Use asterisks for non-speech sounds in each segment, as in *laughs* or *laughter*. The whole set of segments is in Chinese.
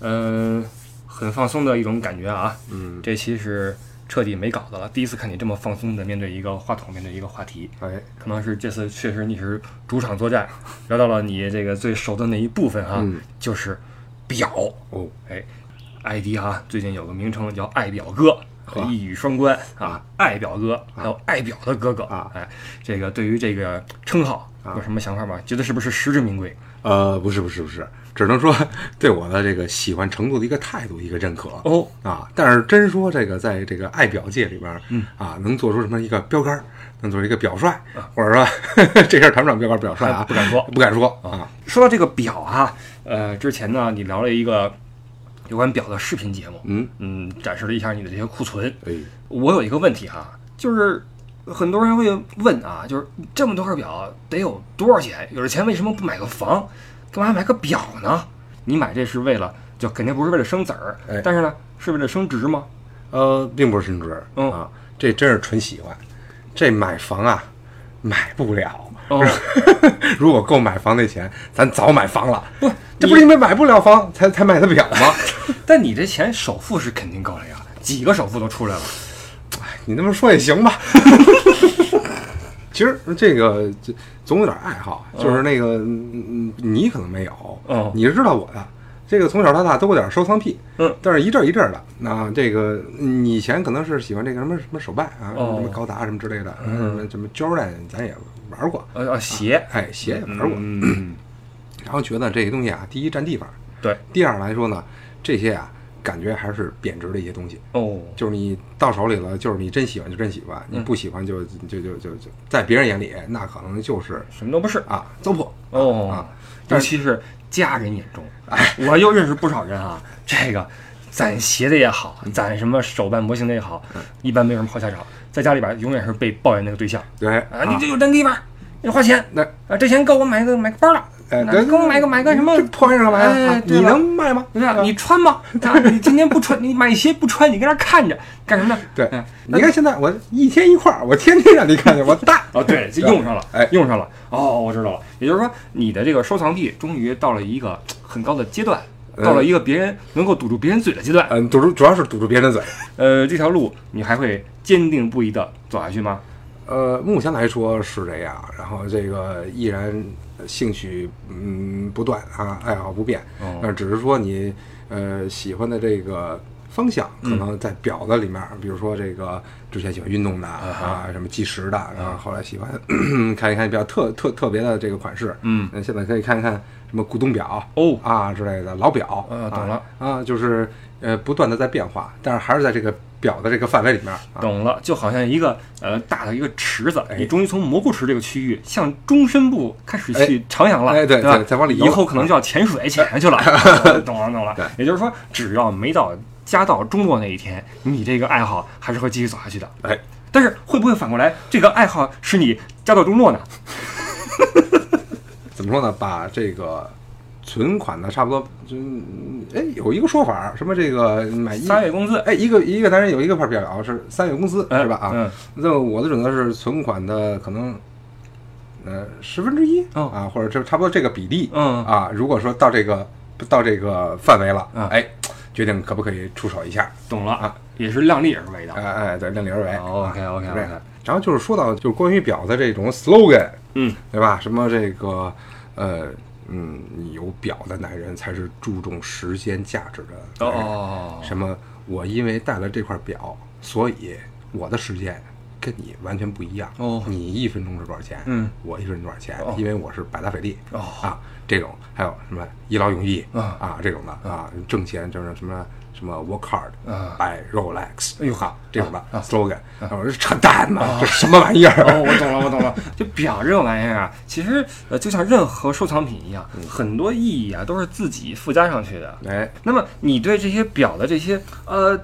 嗯、很放松的一种感觉啊。嗯，这期是彻底没稿子了，第一次看你这么放松的面对一个话筒，面对一个话题，哎，可能是这次确实你是主场作战，*laughs* 聊到了你这个最熟的那一部分哈，嗯。就是表。哦，哎，艾迪哈最近有个名称叫爱表哥，呵。一语双关啊，爱表哥还有爱表的哥哥。啊。哎，这个对于这个称号有什么想法吗？觉得是不是实至名归？呃，不是不是不是，只能说 *laughs* 对我的这个喜欢程度的一个态度一个认可。哦，啊，但是真说这个在这个爱表界里边，嗯啊，能做出什么一个标杆儿，能做一个表率，或者说 *laughs* 这事儿谈不上标杆儿表率啊，不敢说 *laughs* 不敢说啊。说到这个表啊，呃，之前呢你聊了一个有关表的视频节目，嗯，嗯，展示了一下你的这些库存。哎，我有一个问题哈，就是很多人会问啊，就是这么多块表得有多少钱？有了钱为什么不买个房？干嘛买个表呢？你买这是为了，就肯定不是为了升子儿，哎但是呢，是为了升值吗？呃，并不是升值嗯啊，这真是纯喜欢。这买房啊，买不了。哦，*laughs* 如果够买房那钱，咱早买房了。不，这不是因为买不了房才才买的表吗？*laughs* 但你这钱首付是肯定够了呀，几个首付都出来了。你那么说也行吧。*laughs* 其实这个这总有点爱好，就是那个嗯，你可能没有，哦你是知道我的。这个从小到大都有点收藏癖，嗯，但是一阵儿一阵儿的。那这个你以前可能是喜欢这个什么什么手办啊，哦什么高达什么之类的，嗯什么什么 Jordan，咱也玩过，呃呃，鞋，哎，鞋也玩过。嗯，*clears throat* 然后觉得这些东西啊，第一占地方，对，第二来说呢，这些啊感觉还是贬值的一些东西。哦，就是你到手里了，就是你真喜欢就真喜欢，你不喜欢就就就就就在别人眼里那可能就是什么都不是。啊糟粕。哦，啊。尤其是家人眼中，哎。我又认识不少人啊，这个攒鞋的也好，攒什么手办模型的也好，一般没有什么好下场，在家里边永远是被抱怨那个对象。对啊，你这有真地方，你花钱，那啊，这钱够我买个买个包了，那哎对给我买个买个什么这破玩意儿干嘛呀？啊你能卖吗？对吧？你穿吗？*laughs* 啊，你今天不穿，你买鞋不穿，你搁那看着干什么呢？对嗯，你看现在我一天一块儿，我天天让你看见我大。哦，对，*laughs* 就用上了，哎用上了。哦，我知道了。也就是说，你的这个收藏癖终于到了一个很高的阶段，到了一个别人能够堵住别人嘴的阶段。嗯，堵住主要是堵住别人的嘴。呃，这条路你还会坚定不移的走下去吗？呃，目前来说是这样，然后这个依然兴趣嗯不断啊，爱好不变。哦。呃，只是说你呃喜欢的这个方向，可能在表的里面，比如说这个之前喜欢运动的啊，什么计时的，然后后来喜欢 *coughs* 看一看比较特特特别的这个款式，嗯。呃，现在可以看一看什么古董表哦。啊之类的老表，呃懂了。啊啊，就是呃不断的在变化，但是还是在这个表的这个范围里面啊。懂了，就好像一个呃大的一个池子，你终于从蘑菇池这个区域向中深部开始去徜徉了，哎对吧？对再往里游以后可能就要潜水潜下去了。*laughs* 懂了懂了对。也就是说，只要没到家道中落那一天，你这个爱好还是会继续走下去的。哎，但是会不会反过来，这个爱好使你家道中落呢？*laughs* 怎么说呢？把这个存款呢，差不多，就哎有一个说法，什么这个买一三月工资，哎一个一个男人有一个块表是三月工资哎是吧？啊，嗯，那我的准则是存款的可能呃十分之一哦啊，或者这差不多这个比例嗯啊。如果说到这个到这个范围了嗯，哎，决定可不可以出手一下？懂了啊，也是量力而为的。哎哎，对，量力而为。哦，OK，啊 OK，OK 然后就是说到就是关于表的这种 slogan，嗯，对吧？什么这个呃嗯，你有表的男人才是注重时间价值的。哦，什么？我因为戴了这块表，所以我的时间跟你完全不一样。哦你一分钟是多少钱？嗯，我一分钟多少钱？哦因为我是百达翡丽。哦啊，这种还有什么一劳永逸啊啊这种的啊，挣钱就是什么什么 work hard 啊 buy Rolex，哎呦哈，这种的啊 slogan，我说这扯淡嘛，这什么玩意儿？哦，我懂了，我懂了。就表这种玩意儿啊，其实呃，就像任何收藏品一样，很多意义啊都是自己附加上去的。哎，那么你对这些表的这些呃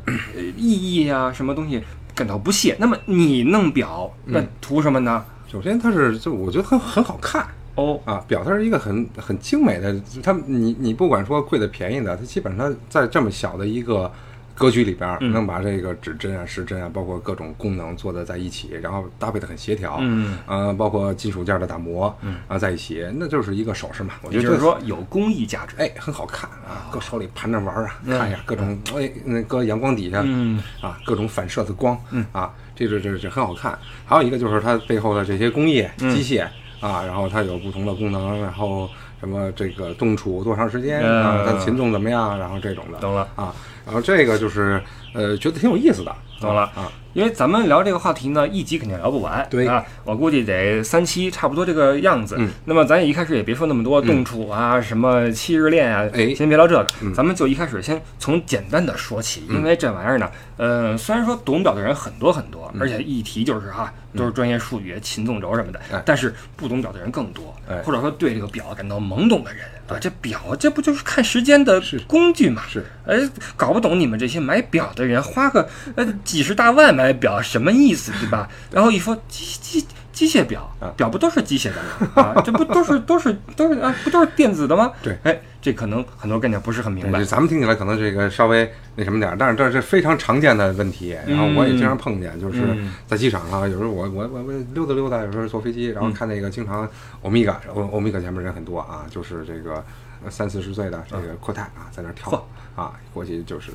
意义啊，什么东西感到不屑，那么你弄表那图什么呢？首先它是就我觉得很很好看。哦，啊，表它是一个很很精美的，它你你不管说贵的便宜的，它基本上在这么小的一个格局里边能把这个指针啊、时针啊，包括各种功能做的在一起，然后搭配的很协调，嗯，呃，包括金属件的打磨，嗯，啊，在一起，那就是一个首饰嘛。我觉得就是说有工艺价值。哎，很好看啊，搁手里盘着玩儿啊，嗯看一下各种哎，那搁阳光底下，嗯。啊，各种反射的光，嗯。啊，这这这这很好看。还有一个就是它背后的这些工艺嗯。机械啊，然后它有不同的功能，然后什么这个冻储多长时间嗯啊，它擒纵怎么样，然后这种的，懂了啊。然后这个就是呃，觉得挺有意思的，懂了。啊。因为咱们聊这个话题呢，一集肯定聊不完，对。啊，我估计得三期，差不多这个样子。嗯。那么咱也一开始也别说那么多动处啊，什么七日恋啊，哎。先别聊这个，嗯。咱们就一开始先从简单的说起，因为这玩意儿呢，呃，虽然说懂表的人很多很多，而且一提就是哈，都是专业术语，擒纵轴什么的，但是不懂表的人更多，哎。或者说对这个表感到懵懂的人啊，这表这不就是看时间的工具嘛？是，哎，搞不懂你们这些买表的人花个呃几十大万买表什么意思，对吧？然后一说机机机械表啊，表不都是机械的吗？啊，这不都是都是都是啊，不都是电子的吗？对，哎，这可能很多概念不是很明白，。咱们听起来可能这个稍微那什么点儿，但是这是非常常见的问题。然后我也经常碰见，就是嗯在机场啊，有时候我我我我溜达溜达，有时候坐飞机，然后嗯看那个经常欧米伽，欧欧米伽前面人很多啊，就是这个呃三四十岁的这个阔太啊，在那儿跳啊，过去就是，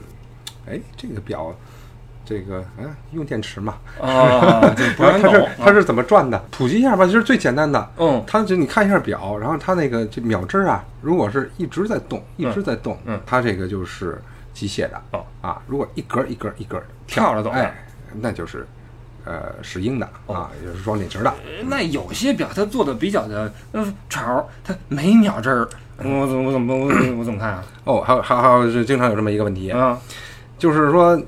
哎，这个表。这个啊，用电池嘛，啊，*laughs* 然后它是。它是怎么转的？普及一下吧，就是最简单的。嗯它就你看一下表，然后它那个这秒针啊，如果是一直在动，一直在动，嗯它这个就是机械的。哦啊，如果一格一格一格跳着走的哎，那就是呃石英的啊，也就是装电池的。那有些表它做的比较的呃潮，它没秒针儿，我怎么我怎么我怎么我怎么看啊？哦，还有还有还有经常有这么一个问题，啊，就是说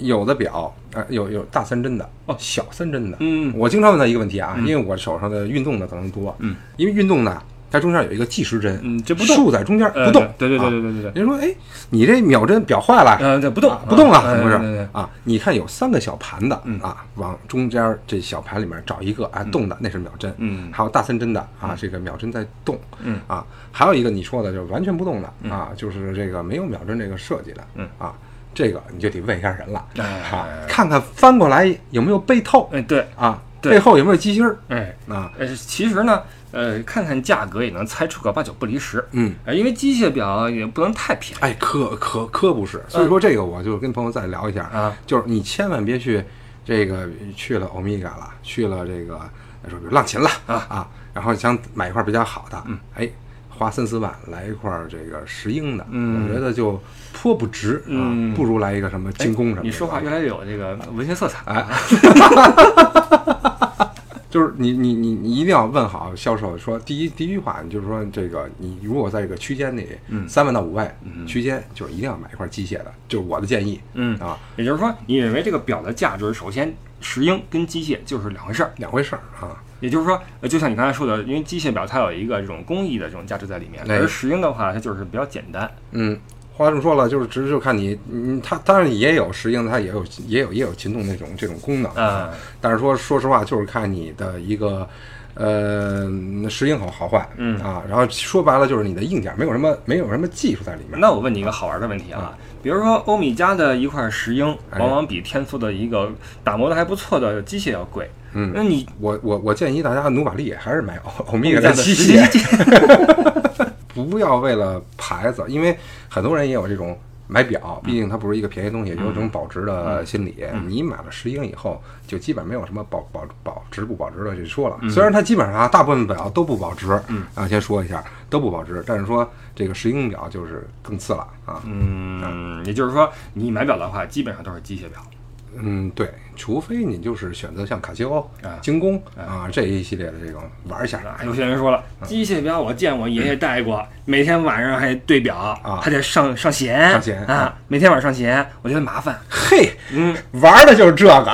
有的表啊、有有大三针的，哦。小三针的。嗯我经常问他一个问题啊，因为我手上的运动的可能多，嗯，因为运动呢，它中间有一个计时针，嗯这不动。竖在中间呃不动，对对对啊。对对对。对，人说，哎，你这秒针表坏了，呃，这不动。不动啊，哎怎么回事啊？你看有三个小盘的嗯。啊，往中间这小盘里面找一个啊动的，那是秒针。嗯。还有大三针的啊，这个秒针在动。嗯。啊，还有一个你说的就是完全不动的啊，就是这个没有秒针这个设计的。嗯。啊，这个你就得问一下人了哎啊，看看翻过来有没有背透哎对，啊，背后有没有机芯儿哎。啊？呃，其实呢，呃，看看价格也能猜出个八九不离十。嗯。呃，因为机械表也不能太便宜。哎，可可可不是，所以说这个我就跟朋友再聊一下啊，就是你千万别去这个去了欧米伽了，去了这个说比如浪琴了啊然后想买一块比较好的，嗯，哎，花三四万来一块这个石英的，嗯我觉得就颇不值啊，嗯不如来一个什么精工什么的。你说话越来越有这个文学色彩。哎，*laughs* 就是你你你你一定要问好销售，说第一第一句话，你就是说这个你如果在这个区间里，嗯三万到五万区间，就是一定要买一块机械的，就是我的建议，嗯啊，也就是说，你认为这个表的价值，首先石英跟机械就是两回事儿。两回事儿啊。也就是说，呃，就像你刚才说的，因为机械表它有一个这种工艺的这种价值在里面，哎而石英的话，它就是比较简单。嗯，话这么说了，就是只是就看你，嗯，它当然也有石英，它也有也有也有擒纵那种这种功能，啊，但是说说实话，就是看你的一个。呃，石英好好坏，嗯。啊，然后说白了就是你的硬件没有什么没有什么技术在里面。那我问你一个好玩的问题啊，比如说欧米茄的一块石英，哎。往往比天梭的一个打磨的还不错的机械要贵。嗯。那你我我我建议大家努把力，还是买欧欧米伽欧米伽的机实械，*laughs* 不要为了牌子，因为很多人也有这种买表，毕竟它不是一个便宜东西，有这种保值的心理。你买了石英以后，就基本没有什么保保保值不保值的这说了。虽然它基本上啊，大部分表都不保值，啊，先说一下都不保值，但是说这个石英表就是更次了啊。嗯，也就是说，你买表的话，基本上都是机械表。嗯，对，除非你就是选择像卡西欧啊、精工啊这一系列的这种玩一下。啊，有些人说了，机械表我见我爷爷戴过，*laughs* 每天晚上还对表啊，还得上上弦，上弦啊，每天晚上上弦，我觉得麻烦。嘿，嗯，玩的就是这个。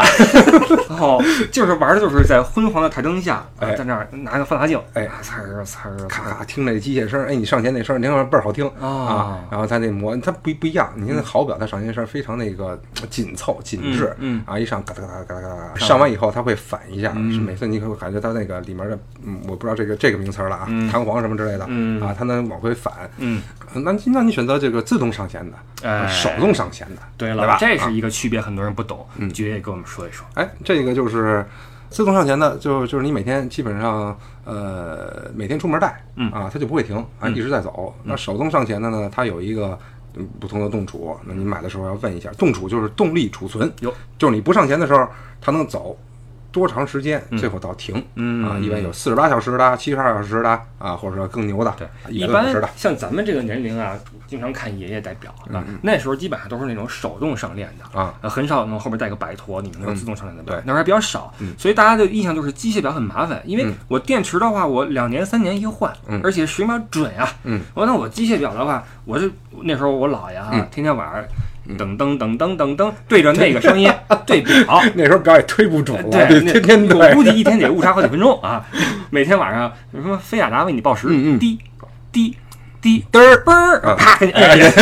然 *laughs* 后就是玩的就是在昏黄的台灯下，在那儿拿个放大镜，哎。啊呲儿呲儿，咔咔听那机械声，哎，你上弦那声，听说倍儿好听啊啊。然后它那磨，它不不一样。你看那好表，它上弦声非常那个紧凑紧致，嗯。啊，一上嘎哒嘎哒嘎哒嘎哒，上完以后它会反一下，是每次你会感觉它那个里面的，嗯，我不知道这个这个名词儿了啊，弹簧什么之类的，嗯。啊，它能往往回返。嗯，那那你选择这个自动上弦的，哎手动上弦的，对了，对吧？这是啊一个区别，很多人不懂。嗯爵爷给我们说一说。哎，这个就是自动上弦的，就就是你每天基本上呃每天出门带，嗯啊，它就不会停啊，一直在走。那手动上弦的呢，它有一个。嗯不同的动储，那你买的时候要问一下，动储就是动力储存，有就是你不上弦的时候，它能走多长时间，最后到停，嗯。啊，一般有四十八小时的、七十二小时的啊，或者说更牛的，对，一一般像咱们这个年龄啊，经常看爷爷戴表啊，那时候基本上都是那种手动上链的啊，呃，很少能后面带个摆陀，你们那种自动上链的表，对。那时候还比较少，所以大家的印象就是机械表很麻烦，因为嗯。我电池的话，我两年三年一换，嗯。而且水秒准啊，嗯，我那我机械表的话，我是那时候我姥爷啊，嗯。天天晚上噔噔噔噔噔噔对着那个声音 *laughs* 对表。那时候表也推不准了，对，那 *laughs* 天天对我估计一天得误差好几分钟啊！*laughs* 每天晚上有什么飞亚达为你报时，滴滴滴嘚儿嘣儿，啊啪给你摁下去。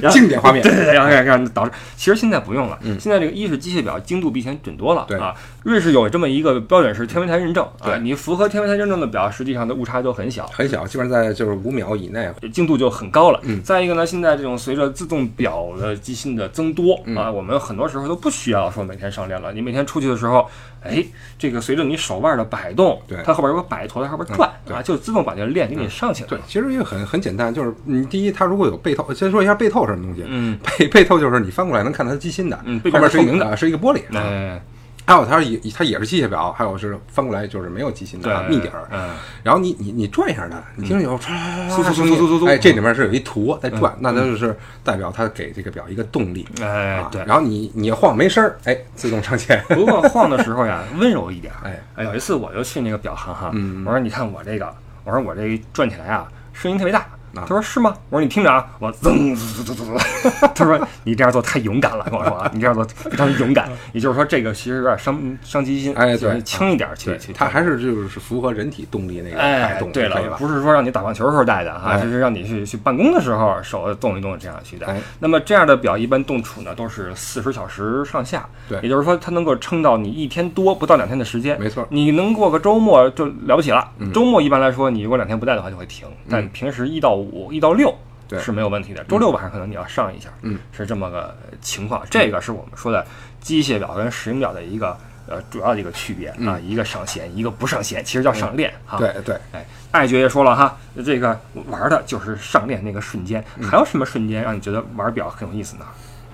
然后经典画面对，对对，然后让让导致，其实现在不用了。嗯现在这个一是机械表精度比以前准多了对啊。瑞士有这么一个标准是天文台认证啊，对你符合天文台认证的表，实际上的误差就很小。很小，基本上在就是五秒以内。精度就很高了。嗯再一个呢，现在这种随着自动表的机芯的增多、嗯啊，我们很多时候都不需要说每天上链了。你每天出去的时候，哎，这个随着你手腕的摆动，对它后边有个摆陀在后边转、嗯对啊，就自动把这个链给你上起来对。，其实也很很简单，就是你第一，它如果有背透，先说一下背透是什么东西。嗯，背背透就是你翻过来能看它机芯的，嗯后面是一个是透明的啊是一个玻璃。啊哎，还有它是也它也是机械表，还有是翻过来就是没有机芯的啊密底儿。嗯，然后你你你转一下它，你听着有唰唰唰唰唰嗖嗖嗖嗖嗖嗖哎，这里面是有一图在转，那它就是代表它给这个表一个动力。啊，哎对。然后你你晃没声儿，哎，自动上线。不过晃的时候呀，温柔一点。哎，哎，有一次我就去那个表行哈，嗯我说你看我这个，我说我这转起来啊，声音特别大。啊他说是吗？我说你听着啊，我噌噌噌噌噌噌。*laughs* 他说你这样做太勇敢了，跟我说啊，*laughs* 你这样做非常勇敢。也就是说，这个其实有点伤伤机心，哎对就是轻一点去对去。，它还是就是符合人体动力那个哎对了？不是说让你打棒球时候戴的哈，哎就是让你去去办公的时候手动一动这样去戴哎。那么这样的表一般动储呢都是四十小时上下，对也就是说它能够撑到你一天多不到两天的时间。没错你能过个周末就了不起了。嗯周末一般来说，你如果两天不戴的话就会停，但平时一到五、一到六对是没有问题的。周六晚上可能你要上一下，嗯，是这么个情况。这个是我们说的机械表跟石英表的一个呃主要的一个区别啊，一个上弦，一个不上弦，其实叫上链哈。嗯对对，哎，艾爵也说了哈，这个玩的就是上链那个瞬间，还有什么瞬间让你觉得玩表很有意思呢？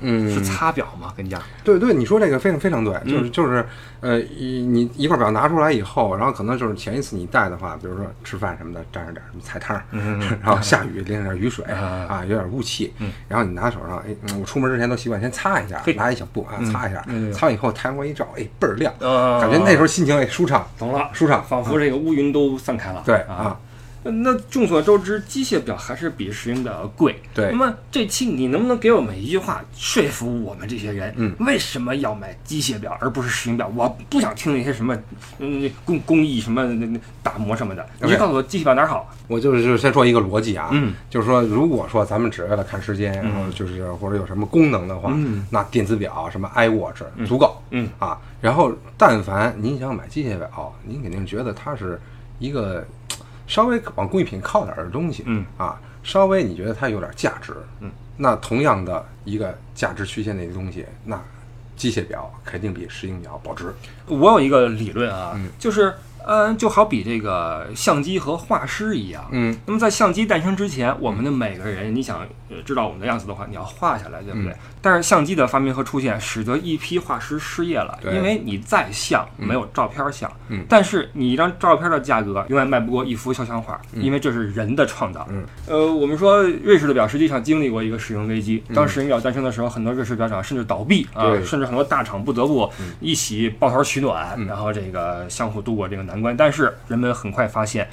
嗯，是擦表吗？跟你讲，对对，你说这个非常非常对，嗯。就是就是，呃，一你一块表拿出来以后，然后可能就是前一次你戴的话，比如说吃饭什么的，沾上点什么菜汤 *laughs* 然后下雨淋上点雨水啊啊，有点雾气嗯，然后你拿手上，哎，嗯我出门之前都习惯先擦一下嘿，拿一小布啊擦一下嗯，擦完以后太阳光一照，哎，倍儿亮，啊。感觉那时候心情哎舒畅，懂了，舒畅，仿佛这个乌云都散开了。对啊。啊，那众所周知，机械表还是比石英表要贵。对。那么这期你能不能给我们一句话说服我们这些人，嗯。为什么要买机械表而不是石英表？我不想听那些什么，嗯，工工艺什么那那打磨什么的，你就告诉我机械表哪儿好。我就是就是先说一个逻辑啊，嗯，就是说，如果说咱们只为了看时间，然后就是或者有什么功能的话，嗯。那电子表什么 iWatch 足够，嗯。啊，然后但凡您想买机械表，您肯定觉得它是一个稍微往工艺品靠点儿的东西，嗯。啊，稍微你觉得它有点价值，嗯，那同样的一个价值区间内的一个东西，那机械表肯定比石英表保值，我有一个理论啊，嗯。就是，嗯、就好比这个相机和画师一样。嗯。那么在相机诞生之前，我们的每个人，你想呃知道我们的样子的话，你要画下来，对不对？但是相机的发明和出现，使得一批画师失业了，因为你再像没有照片像，嗯。但是你一张照片的价格永远卖不过一幅肖像画，因为这是人的创造。嗯。呃，我们说瑞士的表实际上经历过一个使用危机，嗯。当石英表诞生的时候，很多瑞士表厂甚至倒闭啊，甚至很多大厂不得不一起抱团取暖，嗯。然后这个相互度过这个难关。但是人们很快发现。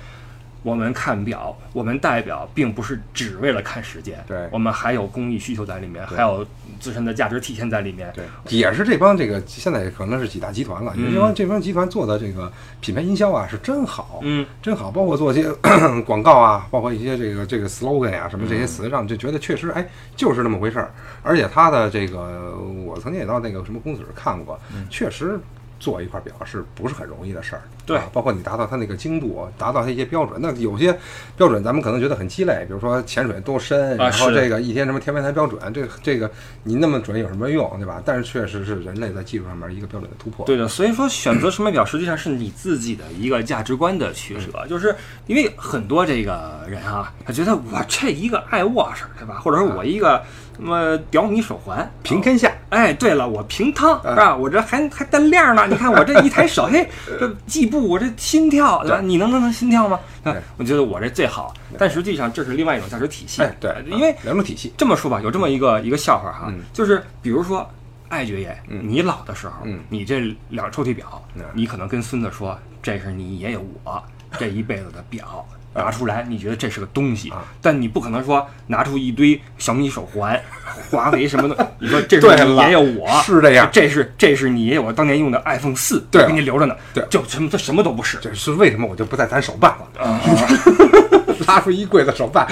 我们看表，我们戴表，并不是只为了看时间，对我们还有工艺需求在里面，还有自身的价值体现在里面。对，也是这帮这个现在可能是几大集团了，嗯这帮这帮集团做的这个品牌营销啊是真好，嗯，真好，包括做一些 *coughs* 广告啊，包括一些这个这个 slogan 啊什么这些词上，就觉得确实哎就是那么回事儿。而且他的这个，我曾经也到那个什么公司看过，确实做一块表是不是很容易的事儿？对啊包括你达到它那个精度，达到它一些标准。那有些标准咱们可能觉得很鸡肋，比如说潜水多深，然后这个一天什么天文台标准，这个这个你那么准有什么用，对吧？但是确实是人类在技术上面一个标准的突破。对的，所以说选择什么表实际上是你自己的一个价值观的取舍，就是因为很多这个人啊，他觉得我这一个爱沃实，对吧？或者说我一个什么屌米手环，平天下，哎，对了，我平汤是吧？我这还还带链呢，你看我这一抬手，嘿，这计步我这心跳，对。吧？你能能能心跳吗？啊对。我觉得我这最好，但实际上这是另外一种价值体系。哎，对呃，因为啊两种体系，这么说吧，有这么一个一个笑话哈，嗯。就是比如说艾爵爷，嗯。你老的时候，嗯。你这两抽屉表，嗯。你可能跟孙子说，这是你爷爷我这一辈子的表。拿出来，你觉得这是个东西，啊但你不可能说拿出一堆小米手环、华为什么的，*laughs* 你说这是你爷爷我是这样这是这是你爷爷我当年用的 iPhone 四，对给你留着呢，对就什么这什么都不是，这是为什么我就不再攒手办了？啊，*laughs* 拉出一柜子手办，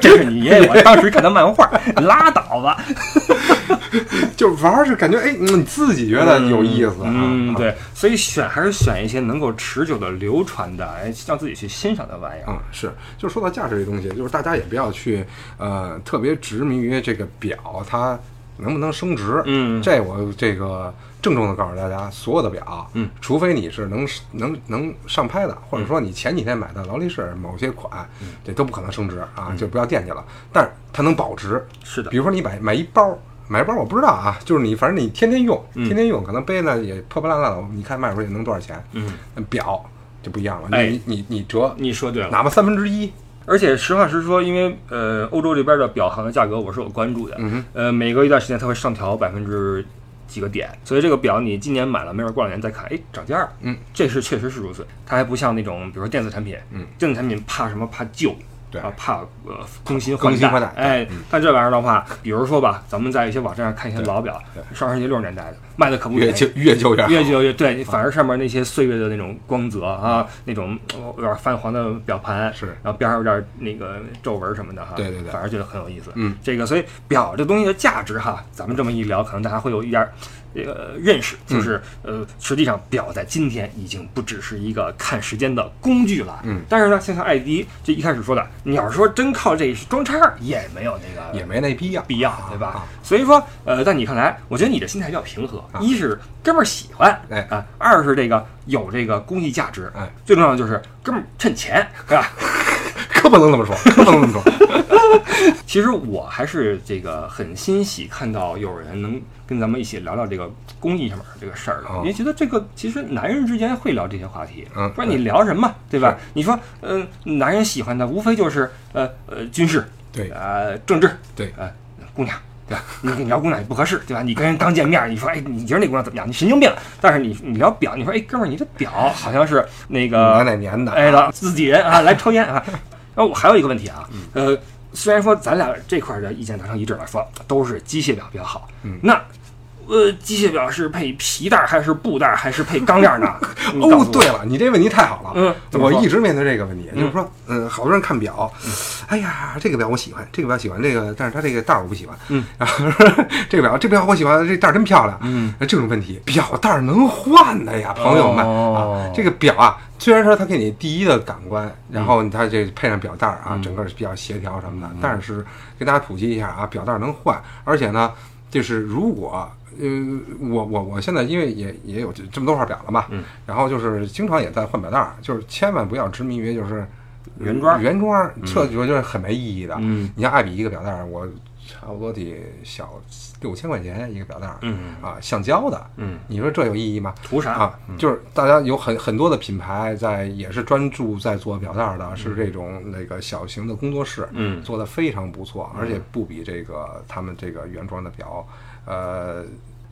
这是你爷爷我当时看的漫画，拉倒吧，*laughs* *laughs* 就玩儿是感觉哎，嗯你自己觉得有意思啊。嗯，啊对，所以选还是选一些能够持久的流传的，哎，让自己去欣赏的玩意儿。嗯，是，就说到价值这东西，就是大家也不要去呃特别执迷于这个表它能不能升值。嗯这我这个郑重的告诉大家，所有的表，嗯，除非你是能能能上拍的，或者说你前几天买的劳力士某些款，这都不可能升值啊，就不要惦记了。但是它能保值，是的比，如说你买买一包。买包我不知道啊，就是你反正你天天用，嗯天天用，可能背呢也破破烂烂的，你看卖出去能多少钱？嗯，表就不一样了，哎你你你折你说对了。哪怕三分之一，而且实话实说，因为呃，欧洲这边的表行的价格我是有关注的，呃，每隔一段时间它会上调百分之几个点，所以这个表你今年买了，没准过两年再看，哎，涨价了，嗯，这是确实是如此。它还不像那种比如说电子产品，嗯，电子产品怕什么？怕旧。对。啊，怕呃更新换代哎嗯，但这玩意儿的话，比如说吧，咱们在一些网站上看一些老表对，上世纪六十年代的，卖的可不越便宜旧越旧越好。越旧越对，反而上面那些岁月的那种光泽啊，那种呃有点泛黄的表盘，是然后边上有点那个皱纹什么的哈，对对对反而觉得很有意思。嗯，这个所以表这东西的价值哈，咱们这么一聊，可能大家会有一点儿这个认识，嗯就是、呃，实际上表在今天已经不只是一个看时间的工具了。嗯，但是呢，像像艾迪这一开始说的，你要是说真靠这装叉儿，也没有那个也没那必要，必要，对吧？啊所以说，呃，在你看来，我觉得你的心态比较平和。啊一是哥们儿喜欢，哎啊；二是这个有这个公益价值，哎，最重要的就是哥们儿趁钱，*laughs* 对吧？可不能这么说，可不能这么说。*laughs* 其实我还是这个很欣喜看到有人能跟咱们一起聊聊这个公益上面这个事儿的，哦因为觉得这个其实男人之间会聊这些话题，嗯不然你聊什么，对吧？你说，嗯、男人喜欢的无非就是呃呃军事，对呃政治，对呃姑娘。对吧？你你聊姑娘也不合适，对吧？你跟人刚见面，你说，哎，你觉得那姑娘怎么样？你神经病。但是你你聊表，你说，哎，哥们儿，你这表好像是那个哪哪年的？哎了，自己人啊，来抽烟啊。*laughs* 然后我还有一个问题啊，嗯呃，虽然说咱俩这块儿的意见达成一致了，说都是机械表比较好，嗯那呃，机械表是配皮带儿还是布带儿还是配钢链儿呢？*laughs* 哦对了，你这问题太好了。嗯我一直面对这个问题，嗯就是说，嗯，好多人看表，哎呀，这个表我喜欢，这个表喜欢，这个，但是它这个带儿我不喜欢。嗯，然 *laughs* 后这个表，这表我喜欢，这带儿真漂亮。嗯，这种问题，表带儿能换的呀，朋友们哦啊，这个表啊，虽然说它给你第一的感官，然后它这配上表带儿啊，嗯整个是比较协调什么的，但是给大家普及一下啊，表带儿能换，而且呢，就是如果。呃，我我我现在因为也也有这这么多块表了嘛，嗯，然后就是经常也在换表带儿，就是千万不要执迷于就是原装原装，这我觉得很没意义的。嗯你像爱彼一个表带儿，我差不多得小六千块钱一个表带儿，嗯啊，橡胶的，嗯，你说这有意义吗？图啥啊，就是大家有很很多的品牌在也是专注在做表带儿的，是这种那个小型的工作室，嗯做的非常不错，而且不比这个他们这个原装的表，呃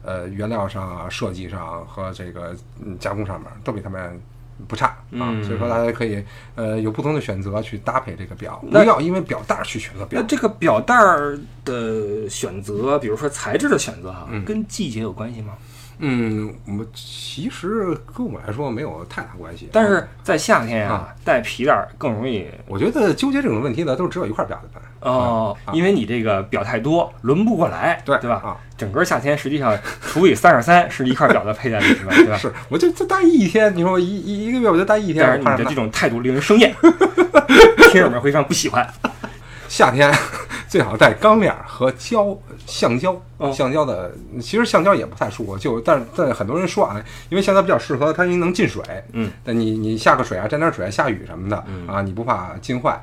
呃原料上啊、设计上和这个嗯加工上面都比他们。不差啊，嗯所以说大家可以呃有不同的选择去搭配这个表，不要因为表带儿去选择表那。这个表带儿的选择，比如说材质的选择哈，嗯跟季节有关系吗？嗯，我们其实跟我来说没有太大关系，但是在夏天啊，戴皮带儿更容易我觉得纠结这种问题的都是只有一块表的办。哦，因为你这个表太多，轮不过来，对对吧？啊，整个夏天实际上除以三十三 *laughs* 是一块表的佩戴率，是吧？对吧？是，我就就戴一天，你说我一一一个月我就戴一天，但是你的这种态度令人生厌，*laughs* 听友们会非常不喜欢。夏天最好带钢链儿和胶橡胶哦，橡胶的其实橡胶也不太舒服，就但是但很多人说啊，因为橡胶比较适合它，因为能进水，嗯，但你你下个水啊，沾点水啊，下雨什么的嗯啊，你不怕浸坏。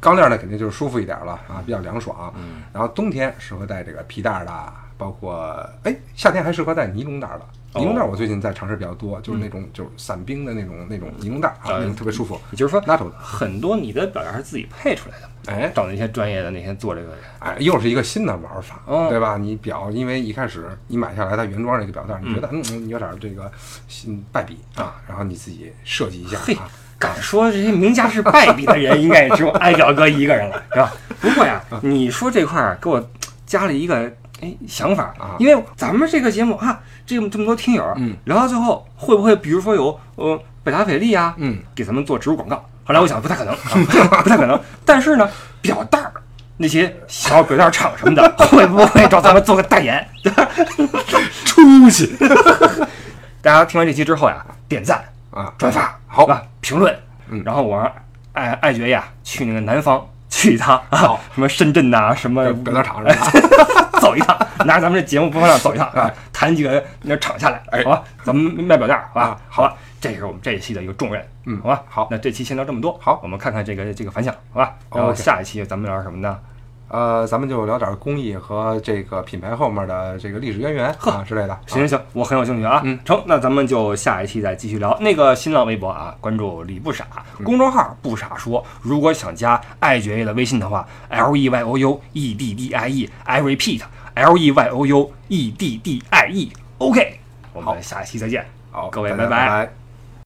钢链儿呢肯定就是舒服一点了啊，比较凉爽。嗯然后冬天适合带这个皮带儿的，包括哎夏天还适合带尼龙带儿的。尼龙带儿我最近在尝试比较多，就是那种就是散兵的那种那种尼龙带儿啊，呃那种特别舒服。也就是说，拉头的，很多你的表带是自己配出来的，哎，找那些专业的那些做这个人。哎，又是一个新的玩法，哦对吧？你表，因为一开始你买下来它原装这个表带，你觉得嗯嗯有点这个新败笔啊，然后你自己设计一下嘿啊，敢说这些名家是败笔的人，应该也只有艾表哥一个人了，是吧？不过呀，你说这块儿给我加了一个哎想法啊，因为咱们这个节目啊，这么这么多听友，嗯，聊到最后会不会比如说有呃百达翡丽啊，嗯，给咱们做植入广告？后来我想不太可能，啊、*laughs* 不太可能。但是呢，表带儿那些小表带厂什么的，会不会找咱们做个代言？*laughs* 出息 *laughs* 大家听完这期之后呀，点赞、啊，转发，好吧？评论，嗯然后我让爱爱爵呀去那个南方去一趟啊，什么深圳呐、什么表带厂是吧？走一趟，*laughs* 拿着咱们这节目播放量走一趟啊，*laughs* 谈几个那场下来，哎好吧？咱们卖表带儿，好吧啊？好吧，这是我们这一期的一个重任，嗯好吧？好那这期先聊这么多，好我们看看这个这个反响，好吧？然后下一期咱们聊什么呢？呃，咱们就聊点工艺和这个品牌后面的这个历史渊源啊之类的。行行行，我很有兴趣啊。嗯成，那咱们就下一期再继续聊。那个新浪微博啊，关注李不傻，公众号不傻说。如果想加爱爵爷的微信的话，L E Y O U E D D I E，I repeat，L E Y O U E D D I E。OK，我们下期再见。好，各位拜拜